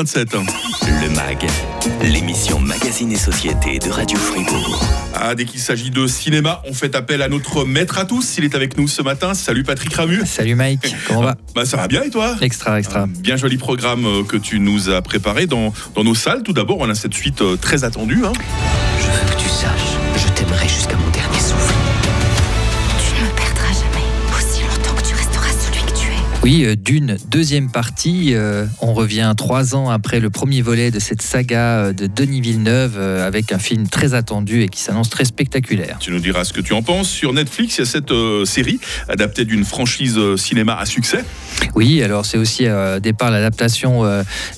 27. Le MAG, l'émission Magazine et Société de Radio Fribourg. Ah, dès qu'il s'agit de cinéma, on fait appel à notre maître à tous. Il est avec nous ce matin. Salut Patrick Ramu. Salut Mike, comment va? Bah ça va bien et toi? Extra, extra. Un bien joli programme euh, que tu nous as préparé dans, dans nos salles. Tout d'abord, on a cette suite euh, très attendue. hein. Oui, euh, d'une deuxième partie, euh, on revient trois ans après le premier volet de cette saga euh, de Denis Villeneuve euh, avec un film très attendu et qui s'annonce très spectaculaire. Tu nous diras ce que tu en penses. Sur Netflix, il y a cette euh, série adaptée d'une franchise cinéma à succès. Oui, alors c'est aussi au départ l'adaptation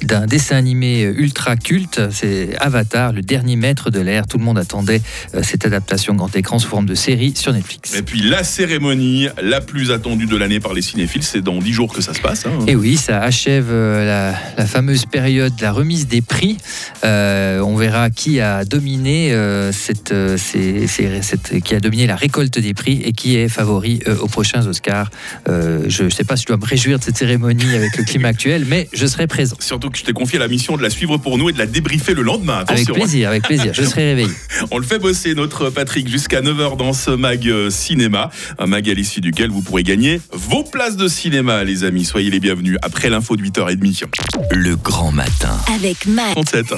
d'un dessin animé ultra culte, c'est Avatar, le dernier maître de l'air. Tout le monde attendait cette adaptation grand écran sous forme de série sur Netflix. Et puis la cérémonie la plus attendue de l'année par les cinéphiles, c'est dans 10 jours que ça se passe. hein. Et oui, ça achève euh, la, la fameuse période de la remise des prix. Euh, on verra qui a dominé euh, cette, euh, ces- ces- cette- qui a dominé la récolte des prix et qui est favori aux prochains Oscars. Je ne sais pas si je dois me réjouir de cette cérémonie avec le climat actuel, mais je serai présent. Surtout que je t'ai confié la mission de la suivre pour nous et de la débriefer le lendemain. Avec Attention, hein. plaisir, avec plaisir. Je serai réveillé. On le fait bosser, notre Patrick, jusqu'à 9h dans ce mag cinéma. Un mag à l'issue duquel vous pourrez gagner vos places de cinéma, les amis. Soyez les bienvenus après l'info de 8h30. Le grand matin. Avec Mac. 37.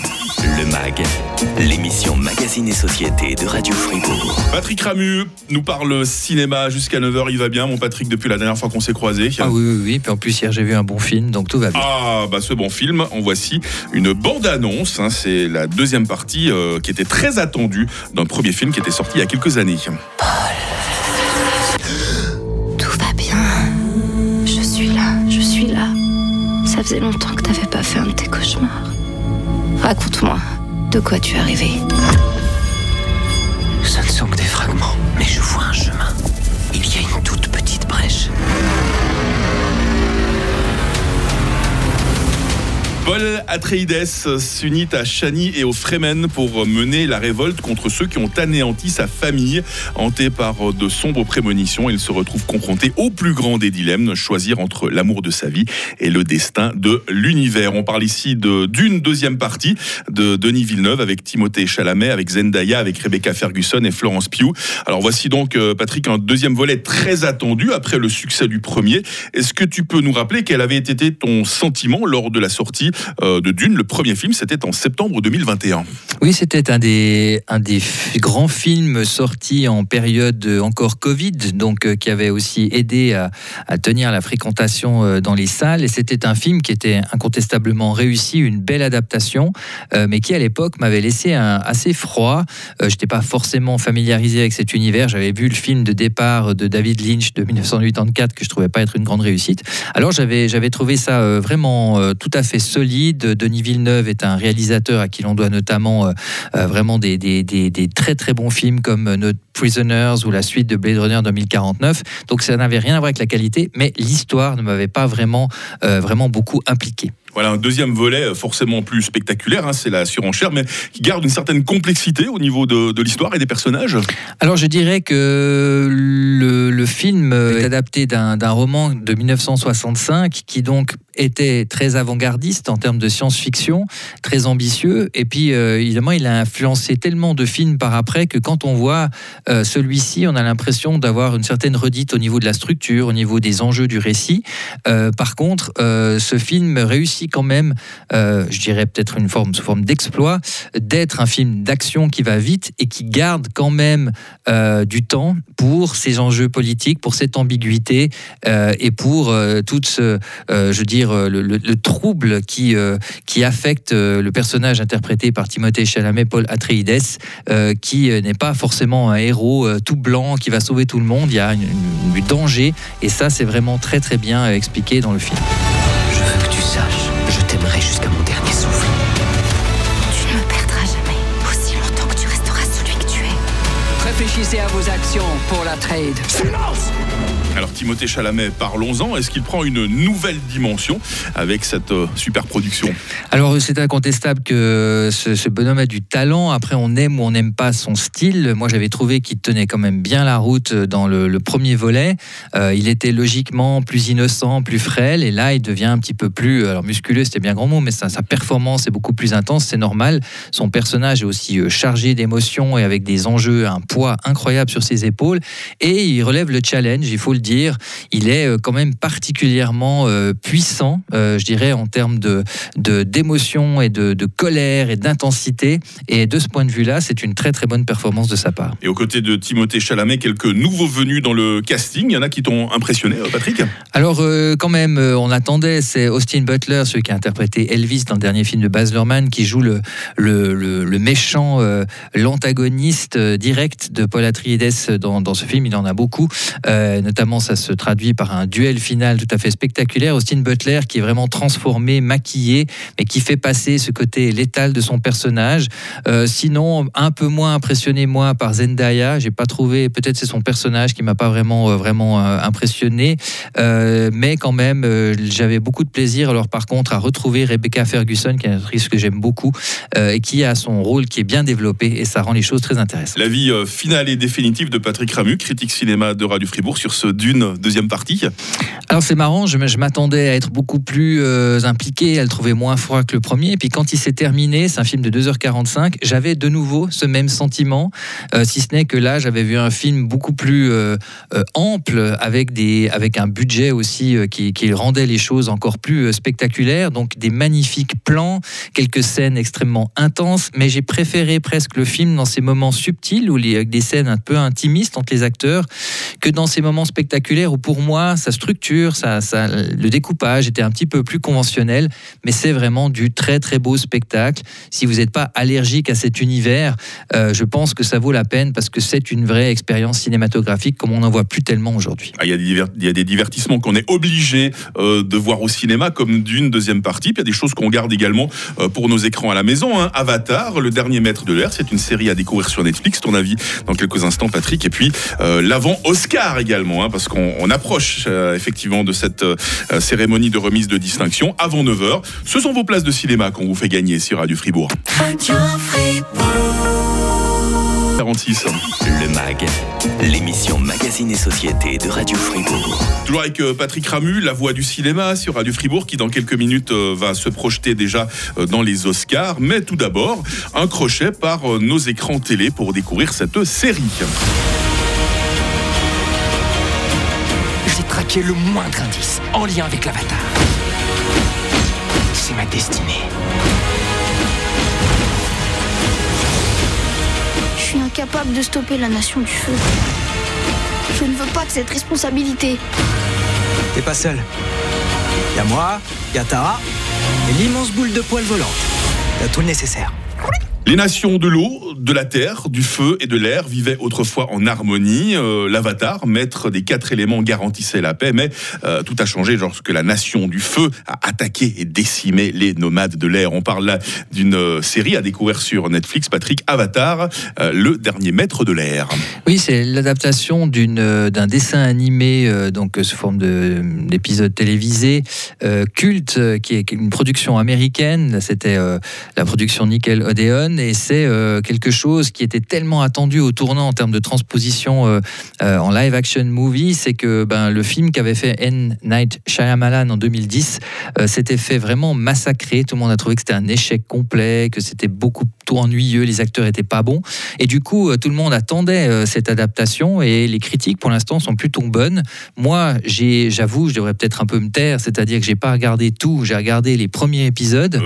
Le MAG, l'émission Magazine et Société de Radio Fribourg. Patrick Ramu nous parle cinéma jusqu'à 9h. Il va bien, mon Patrick, depuis la dernière fois qu'on s'est croisés. Ah oui, oui, oui. Puis en plus, hier, j'ai vu un bon film, donc tout va bien. Ah, bah ce bon film, en voici une bande-annonce. hein. c'est la deuxième partie euh, qui était très attendue d'un premier film qui était sorti il y a quelques années. Tout faisait longtemps que t'avais pas fait un de tes cauchemars. Raconte-moi, de quoi tu es arrivé Ce ne sont que des fragments, mais je vois un chemin. Il y a une toute petite brèche. Paul Atreides s'unit à Shani et aux Fremen pour mener la révolte contre ceux qui ont anéanti sa famille. Hanté par de sombres prémonitions, il se retrouve confronté au plus grand des dilemmes, choisir entre l'amour de sa vie et le destin de l'univers. On parle ici d'une deuxième partie de Denis Villeneuve avec Timothée Chalamet, avec Zendaya, avec Rebecca Ferguson et Florence Pugh. Alors voici donc, euh, Patrick, un deuxième volet très attendu après le succès du premier. Est-ce que tu peux nous rappeler quel avait été ton sentiment lors de la sortie euh, de Dune Le premier film, c'était en septembre 2021. Oui, c'était un des, un des grands films sortis en période encore Covid, donc euh, qui avait aussi aidé à, tenir la fréquentation euh, dans les salles. Et c'était un film qui était incontestablement réussi, une belle adaptation, mais qui à l'époque m'avait laissé un, assez froid. Je n'étais pas forcément familiarisé avec cet univers. J'avais vu le film de départ de David Lynch de 1984 que je trouvais pas être une grande réussite. Alors j'avais j'avais trouvé ça vraiment tout à fait solide. Denis Villeneuve est un réalisateur à qui l'on doit notamment euh, euh, vraiment des, très très bons films comme euh, Not Prisoners ou la suite de Blade Runner 2049. Donc ça n'avait rien à voir avec la qualité, mais l'histoire ne m'avait pas vraiment vraiment beaucoup impliqué. Voilà un deuxième volet euh, forcément plus spectaculaire, hein, c'est la surenchère, mais qui garde une certaine complexité au niveau de, l'histoire et des personnages. Alors je dirais que le, film euh, est adapté d'un roman de 1965 qui donc était très avant-gardiste en termes de science-fiction, très ambitieux. Et puis, euh, évidemment, il a influencé tellement de films par après que quand on voit celui-ci, on a l'impression d'avoir une certaine redite au niveau de la structure, au niveau des enjeux du récit. Par contre, ce film réussit quand même, euh, je dirais peut-être une forme sous forme d'exploit, d'être un film d'action qui va vite et qui garde quand même euh, du temps pour ces enjeux politiques, pour cette ambiguïté euh, et pour tout ce, je veux dire, le, le- le trouble qui, qui affecte le personnage interprété par Timothée Chalamet, Paul Atreides, qui n'est pas forcément un héros tout blanc qui va sauver tout le monde. Il y a du danger et ça, c'est vraiment très très bien expliqué dans le film. Je veux que tu saches, cosa pour la trade. Silence Alors Timothée Chalamet, parlons-en. Est-ce qu'il prend une nouvelle dimension avec cette euh, super production Alors c'est incontestable que ce, bonhomme a du talent. Après, on aime ou on n'aime pas son style. Moi, j'avais trouvé qu'il tenait quand même bien la route dans le, premier volet. Euh, il était logiquement plus innocent, plus frêle, et là, il devient un petit peu plus, alors musculeux, c'était bien grand mot, mais sa, sa performance est beaucoup plus intense. C'est normal. Son personnage est aussi euh, chargé d'émotions et avec des enjeux, un poids incroyable sur ses épaules, et il relève le challenge. Il faut le dire, il est euh, quand même particulièrement euh, puissant, euh, je dirais, en termes de d'émotion et de, colère et d'intensité. Et de ce point de vue-là, c'est une très très bonne performance de sa part. Et aux côtés de Timothée Chalamet, quelques nouveaux venus dans le casting. Il y en a qui t'ont impressionné, Patrick? Alors, quand même, on attendait, c'est Austin Butler, celui qui a interprété Elvis dans le dernier film de Baz Luhrmann, qui joue le, le, le, méchant, l'antagoniste direct de Paul Atreides dans, ce film. Il en a beaucoup, notamment ça se traduit par un duel final tout à fait spectaculaire. Austin Butler qui est vraiment transformé, maquillé, mais qui fait passer ce côté létal de son personnage. Euh, sinon, un peu moins impressionné moi par Zendaya. J'ai pas trouvé, peut-être c'est son personnage qui m'a pas vraiment euh, vraiment euh, impressionné, mais quand même j'avais beaucoup de plaisir. Alors par contre à retrouver Rebecca Ferguson, qui est une actrice que j'aime beaucoup et qui a son rôle qui est bien développé et ça rend les choses très intéressantes. La vie finale et définitive de Patrick Ramu, critique cinéma de Radio Fribourg sur ce d'une deuxième partie Alors c'est marrant, je, m'attendais à être beaucoup plus euh, impliqué, à le trouver moins froid que le premier. Et puis quand il s'est terminé, c'est un film de 2h45, j'avais de nouveau ce même sentiment, euh, si ce n'est que là j'avais vu un film beaucoup plus euh, ample, avec, des, avec un budget aussi qui, qui, rendait les choses encore plus spectaculaires. Donc des magnifiques plans, quelques scènes extrêmement intenses, mais j'ai préféré presque le film dans ces moments subtils, où les, avec des scènes un peu entre les acteurs, que dans ces moments spectaculaires où pour moi, sa structure, ça, le découpage était un petit peu plus conventionnel, mais c'est vraiment du très très beau spectacle. Si vous n'êtes pas allergique à cet univers, euh, je pense que ça vaut la peine parce que c'est une vraie expérience cinématographique comme on n'en voit plus tellement aujourd'hui. Ah, il y, a des divertissements qu'on est obligé euh, de voir au cinéma, comme d'une deuxième partie. Puis il y a des choses qu'on garde également euh, pour nos écrans à la maison. Hein. Avatar, le dernier maître de l'air, c'est une série à découvrir sur Netflix. Ton avis dans quelques instants, Patrick? Et puis l'avant Oscar également, hein, parce qu'on approche euh, effectivement de cette euh, cérémonie de remise de distinction avant 9h. Ce sont vos places de cinéma qu'on vous fait gagner sur. Radio Fribourg. 46. Le MAG, l'émission Magazine et Société de Radio Fribourg. Toujours avec euh, Patrick Ramu, la voix du cinéma sur Radio Fribourg, qui dans quelques minutes va se projeter déjà dans les Oscars. Mais tout d'abord, un crochet par nos écrans télé pour découvrir cette série. traquer le moindre indice en lien avec l'avatar. C'est ma destinée. Suis incapable de stopper la nation du feu. Je ne veux pas de cette responsabilité. T'es pas seul. Y a moi, y a Tara, et l'immense boule de poils volante. T'as tout le nécessaire. Les nations de l'eau, de la terre, du feu et de l'air vivaient autrefois en harmonie. Euh, L'avatar, maître des quatre éléments, garantissait la paix, mais euh, tout a changé lorsque la nation du feu a attaqué et décimé les nomades de l'air. On parle là d'une euh, série à découvrir sur Netflix, Patrick Avatar, le dernier maître de l'air. Oui, c'est l'adaptation d'un dessin animé, donc sous forme d'épisode télévisé, culte, qui est une production américaine. C'était la production Nickel Odeon et c'est euh, quelque chose qui était tellement attendu au tournant en termes de transposition euh, euh, en live action movie, c'est que ben, le film qu'avait fait N. Night Shyamalan en 2010 s'était fait vraiment massacrer. Tout le monde a trouvé que c'était un échec complet, que c'était beaucoup trop ennuyeux, les acteurs étaient pas bons. Et du coup, tout le monde attendait cette adaptation et les critiques pour l'instant sont plutôt bonnes. Moi, j'avoue, je devrais peut-être un peu me taire, c'est-à-dire que j'ai pas regardé tout, j'ai regardé les premiers épisodes.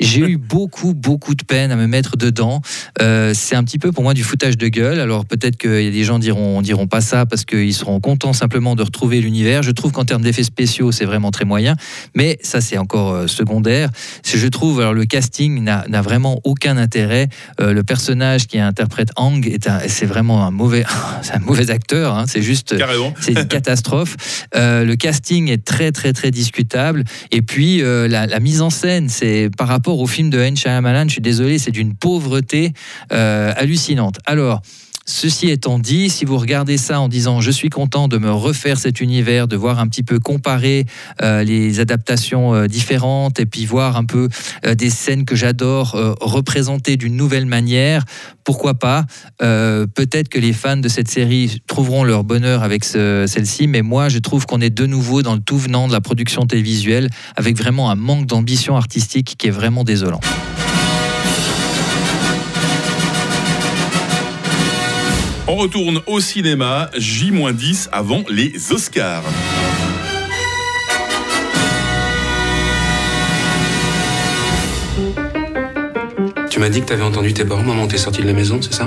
J'ai eu beaucoup, beaucoup de peine à me mettre dedans. Euh, c'est un petit peu pour moi du foutage de gueule. Alors peut-être que des gens diront, diront pas ça parce qu'ils seront contents simplement de retrouver l'univers. Je trouve qu'en termes d'effets spéciaux, c'est vraiment très moyen. Mais ça, c'est encore euh, secondaire. Je trouve, alors le casting n'a vraiment aucun intérêt. Euh, le personnage qui interprète Hang, c'est vraiment un mauvais, un mauvais acteur. Hein. C'est juste, c'est une catastrophe. le casting est très très très discutable. Et puis la, mise en scène, c'est par rapport au film de N. Shyamalan, je suis désolé, c'est d'une pauvreté euh, hallucinante. Alors, Ceci étant dit, si vous regardez ça en disant je suis content de me refaire cet univers, de voir un petit peu comparer euh, les adaptations euh, différentes et puis voir un peu euh, des scènes que j'adore représentées d'une nouvelle manière, pourquoi pas Peut-être que les fans de cette série trouveront leur bonheur avec celle-ci, mais moi je trouve qu'on est de nouveau dans le tout venant de la production télévisuelle avec vraiment un manque d'ambition artistique qui est vraiment désolant. On retourne au cinéma, J-10 avant les Oscars. Tu m'as dit que t'avais entendu tes parents moment t'es sorti de la maison, c'est ça?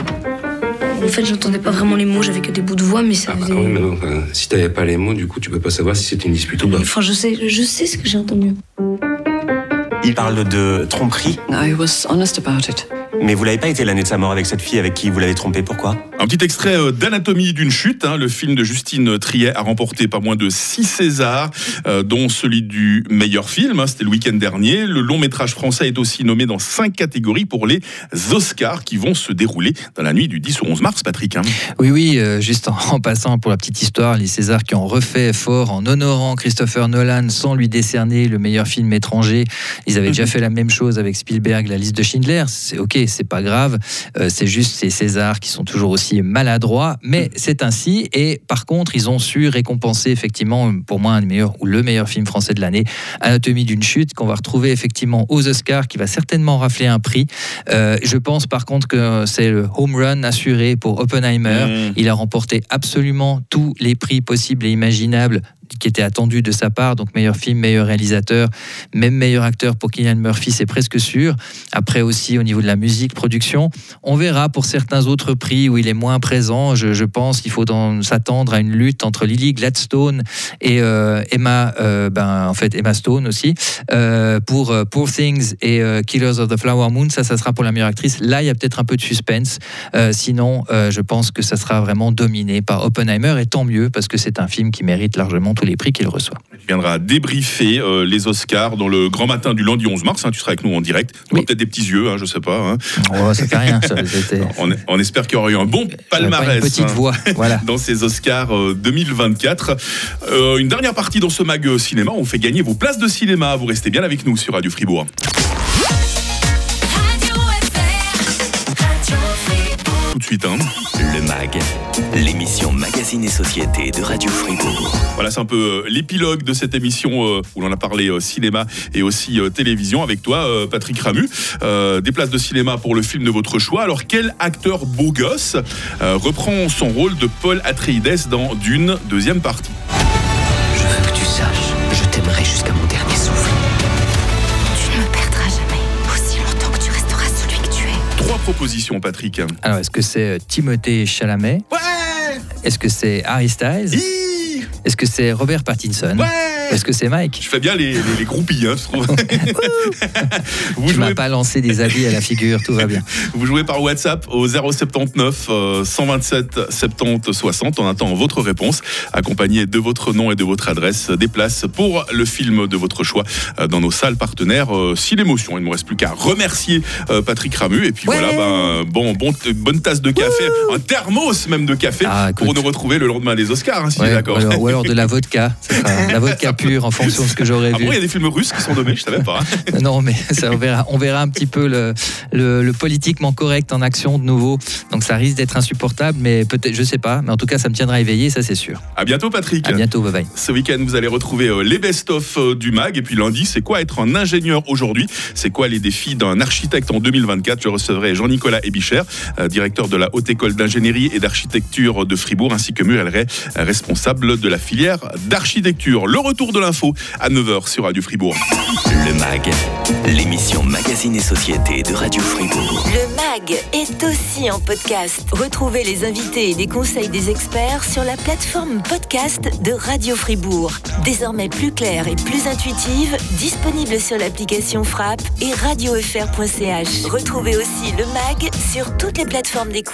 En fait, j'entendais pas vraiment les mots, j'avais que des bouts de voix, mais ça ah, faisait... oui, mais bon, enfin, si t'avais pas les mots, du coup, tu peux pas savoir si c'était une dispute ou pas. Enfin, je sais, je sais ce que j'ai entendu. Il parle de tromperie. I was honest about it. Mais vous l'avez pas été l'année de sa mort avec cette fille avec qui vous l'avez trompé, pourquoi? Un petit extrait euh, d'Anatomie d'une chute. Hein. Le film de Justine Triet a remporté pas moins de 6 Césars, euh, dont celui du meilleur film. Hein. C'était le week-end dernier. Le long métrage français est aussi nommé dans 5 catégories pour les Oscars qui vont se dérouler dans la nuit du 10 au 11 mars, Patrick. Hein. Oui, oui, euh, juste en, passant pour la petite histoire, les Césars qui ont refait fort en honorant Christopher Nolan sans lui décerner le meilleur film étranger. Ils avaient déjà fait la même chose avec Spielberg, la liste de Schindler. C'est ok, c'est pas grave. Euh, c'est juste ces Césars qui sont toujours aussi maladroits, mais c'est ainsi. Et par contre, ils ont su récompenser effectivement, pour moi, un meilleur ou le meilleur film français de l'année, Anatomie d'une chute, qu'on va retrouver effectivement aux Oscars, qui va certainement rafler un prix. Euh, je pense par contre que c'est le home run assuré pour Oppenheimer. Mmh. Il a remporté absolument tous les prix possibles et imaginables qui était attendu de sa part. Donc meilleur film, meilleur réalisateur, même meilleur acteur pour Kylian Murphy, c'est presque sûr. Après aussi au niveau de la musique, production, on verra pour certains autres prix où il est moins présent. Je, pense qu'il faut s'attendre à une lutte entre Lily Gladstone et euh, Emma, euh, ben, en fait Emma Stone aussi euh, pour Poor Things et Killers of the Flower Moon. Ça, ça sera pour la meilleure actrice. Là, il y a peut-être un peu de suspense. sinon, je pense que ça sera vraiment dominé par Oppenheimer et tant mieux parce que c'est un film qui mérite largement les prix qu'il reçoit. Il viendra débriefer euh, les Oscars dans le grand matin du lundi 11 mars. Hein, tu seras avec nous en direct. Peut-être des petits yeux, hein, je sais pas. Hein. Oh, ça fait rien. on, espère qu'il y aura eu un bon palmarès. Une petite voix, voilà. Dans ces Oscars 2024. Euh, euh, une dernière partie dans ce mag cinéma. On fait gagner vos places de cinéma. Vous restez bien avec nous sur Radio Fribourg. Magazine et Société de Radio Fribourg. Voilà, c'est un peu euh, l'épilogue de cette émission euh, où l'on a parlé euh, cinéma et aussi télévision avec toi, Patrick Ramu. des places de cinéma pour le film de votre choix. Alors, quel acteur beau gosse reprend son rôle de Paul Atreides dans Dune, deuxième partie? Je veux que tu saches, je t'aimerai jusqu'à mon dernier souffle. Tu ne me perdras jamais, aussi longtemps que tu resteras celui que tu es. Trois propositions, Patrick. Alors, est-ce que c'est Timothée Chalamet? Ouais Est-ce que c'est Harry Styles? Est-ce que c'est Robert Pattinson? Ouais est-ce que c'est Mike Je fais bien les, les, groupies, hein, je trouve. Vous tu m'as pas lancé des habits à la figure, tout va bien. Vous jouez par WhatsApp au 079 127 70 60. On attend votre réponse, accompagnée de votre nom et de votre adresse. Des places pour le film de votre choix euh, dans nos salles partenaires. Euh, si l'émotion, il ne me reste plus qu'à remercier euh, Patrick Ramu. Et puis voilà, ben, bon, bon, bonne tasse de café, un thermos même de café ah, pour nous retrouver le lendemain des Oscars, hein, si d'accord. Ou alors de la vodka. la vodka en fonction de ce que j'aurais vu. il y a des films russes qui sont nommés, je savais pas. non, mais ça, on, verra, on verra un petit peu le, le, politiquement correct en action de nouveau. Donc ça risque d'être insupportable, mais peut-être, je sais pas. Mais en tout cas, ça me tiendra éveillé, ça c'est sûr. À bientôt, Patrick. À bientôt, bye bye. Ce week-end, vous allez retrouver euh, les best-of euh, du MAG. Et puis lundi, c'est quoi être un ingénieur aujourd'hui? C'est quoi les défis d'un architecte en 2024 Je recevrai Jean-Nicolas Ebicher, euh, directeur de la Haute École d'ingénierie et d'architecture de Fribourg, ainsi que Muriel Ray, responsable de la filière d'architecture. Le retour de l'info à 9h sur Radio Fribourg. Le MAG, l'émission Magazine et Société de Radio Fribourg. Le MAG est aussi en podcast. Retrouvez les invités et les conseils des experts sur la plateforme podcast de Radio Fribourg. Désormais plus claire et plus intuitive, disponible sur l'application Frappe et radiofr.ch. Retrouvez aussi le MAG sur toutes les plateformes d'écoute.